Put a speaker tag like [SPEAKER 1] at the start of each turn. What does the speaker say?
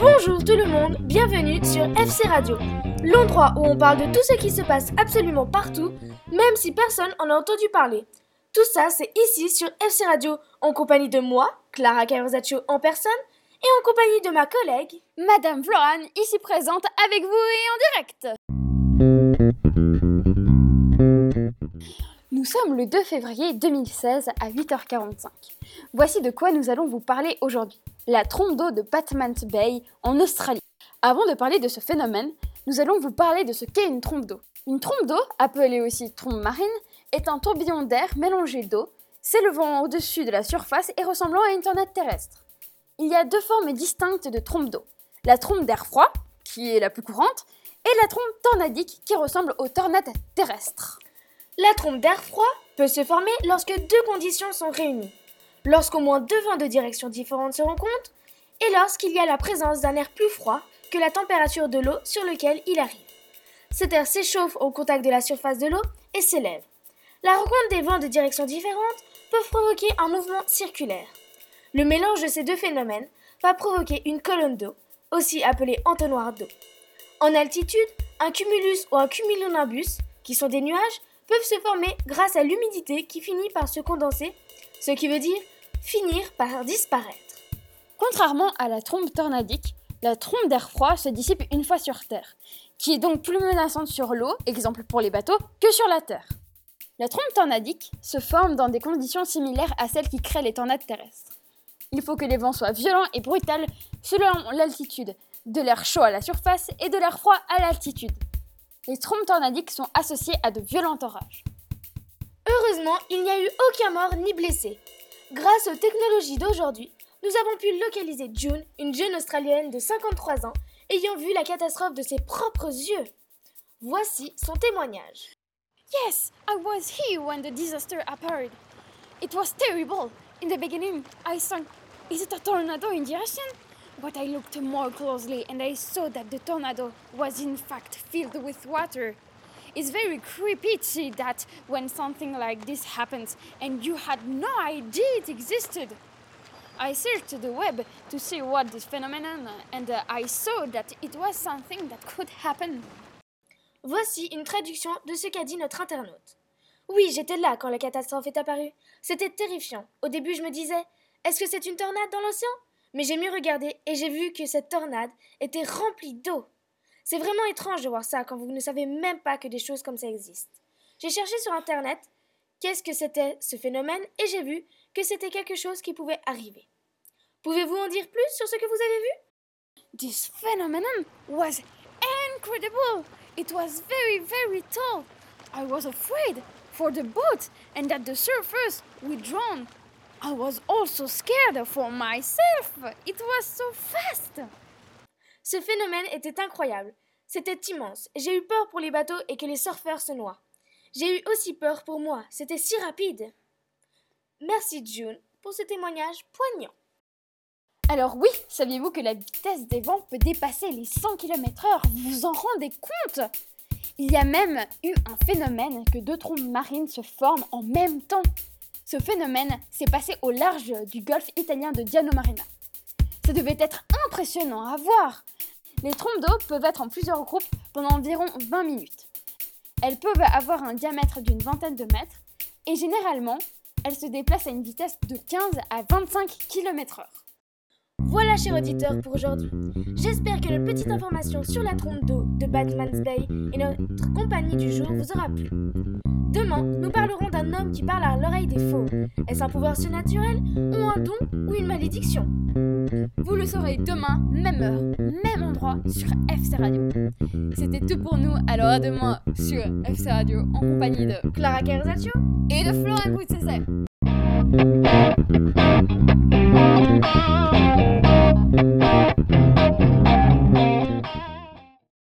[SPEAKER 1] Bonjour tout le monde, bienvenue sur FC Radio, l'endroit où on parle de tout ce qui se passe absolument partout, même si personne en a entendu parler. Tout ça, c'est ici sur FC Radio, en compagnie de moi, Clara Carozaccio en personne, et en compagnie de ma collègue,
[SPEAKER 2] Madame Floran, ici présente avec vous et en direct. Sommes le 2 février 2016 à 8h45. Voici de quoi nous allons vous parler aujourd'hui. La trompe d'eau de Batman's Bay en Australie. Avant de parler de ce phénomène, nous allons vous parler de ce qu'est une trompe d'eau. Une trompe d'eau, appelée aussi trompe marine, est un tourbillon d'air mélangé d'eau, s'élevant au-dessus de la surface et ressemblant à une tornade terrestre. Il y a deux formes distinctes de trompe d'eau. La trompe d'air froid, qui est la plus courante, et la trompe tornadique, qui ressemble aux tornades terrestres.
[SPEAKER 1] La trompe d'air froid peut se former lorsque deux conditions sont réunies. Lorsqu'au moins deux vents de direction différentes se rencontrent et lorsqu'il y a la présence d'un air plus froid que la température de l'eau sur lequel il arrive. Cet air s'échauffe au contact de la surface de l'eau et s'élève. La rencontre des vents de direction différentes peut provoquer un mouvement circulaire. Le mélange de ces deux phénomènes va provoquer une colonne d'eau, aussi appelée entonnoir d'eau. En altitude, un cumulus ou un cumulonimbus, qui sont des nuages, peuvent se former grâce à l'humidité qui finit par se condenser, ce qui veut dire finir par disparaître.
[SPEAKER 2] Contrairement à la trompe tornadique, la trompe d'air froid se dissipe une fois sur Terre, qui est donc plus menaçante sur l'eau, exemple pour les bateaux, que sur la Terre. La trompe tornadique se forme dans des conditions similaires à celles qui créent les tornades terrestres. Il faut que les vents soient violents et brutals selon l'altitude, de l'air chaud à la surface et de l'air froid à l'altitude les trompes tornadiques sont associées à de violents orages.
[SPEAKER 1] Heureusement, il n'y a eu aucun mort ni blessé. Grâce aux technologies d'aujourd'hui, nous avons pu localiser June, une jeune Australienne de 53 ans, ayant vu la catastrophe de ses propres yeux. Voici son témoignage.
[SPEAKER 3] Yes, I was here when the disaster occurred. It was terrible. In the beginning, I thought, is it a tornado in the ocean? But I looked more closely and I saw that the tornado was in fact filled with water. It's very creepy that when something like this happens and you had no idea it existed. I searched the web to see what this phenomenon and uh, I saw that it was something that could happen.
[SPEAKER 1] Voici une traduction de ce qu'a dit notre internaute. Oui, j'étais là quand la catastrophe est apparue. C'était terrifiant. Au début, je me disais, est-ce que c'est une tornade dans l'océan? Mais j'ai mieux regardé et j'ai vu que cette tornade était remplie d'eau. C'est vraiment étrange de voir ça quand vous ne savez même pas que des choses comme ça existent. J'ai cherché sur Internet qu'est-ce que c'était ce phénomène et j'ai vu que c'était quelque chose qui pouvait arriver. Pouvez-vous en dire plus sur ce que vous avez vu?
[SPEAKER 3] This phenomenon was incredible. It was very, very tall. I was afraid for the boat and that the surface would drown. I was also scared for myself. It was so fast.
[SPEAKER 1] Ce phénomène était incroyable. C'était immense. J'ai eu peur pour les bateaux et que les surfeurs se noient. J'ai eu aussi peur pour moi. C'était si rapide. Merci June pour ce témoignage poignant.
[SPEAKER 2] Alors oui, saviez-vous que la vitesse des vents peut dépasser les 100 km/h Vous vous en rendez compte? Il y a même eu un phénomène que deux trompes marines se forment en même temps. Ce phénomène s'est passé au large du golfe italien de Diano Marina. Ça devait être impressionnant à voir. Les trompes d'eau peuvent être en plusieurs groupes pendant environ 20 minutes. Elles peuvent avoir un diamètre d'une vingtaine de mètres et généralement, elles se déplacent à une vitesse de 15 à 25 km/h.
[SPEAKER 1] Voilà, chers auditeurs, pour aujourd'hui. J'espère que notre petite information sur la trompe d'eau de Batman's Bay et notre compagnie du jour vous aura plu. Demain, nous parlerons homme qui parle à l'oreille des faux. Est-ce un pouvoir surnaturel ou un don ou une malédiction?
[SPEAKER 2] Vous le saurez demain, même heure, même endroit sur FC Radio. C'était tout pour nous, alors à demain sur FC Radio en compagnie de
[SPEAKER 1] Clara Carzaccio
[SPEAKER 2] et de Florent Boutsessé.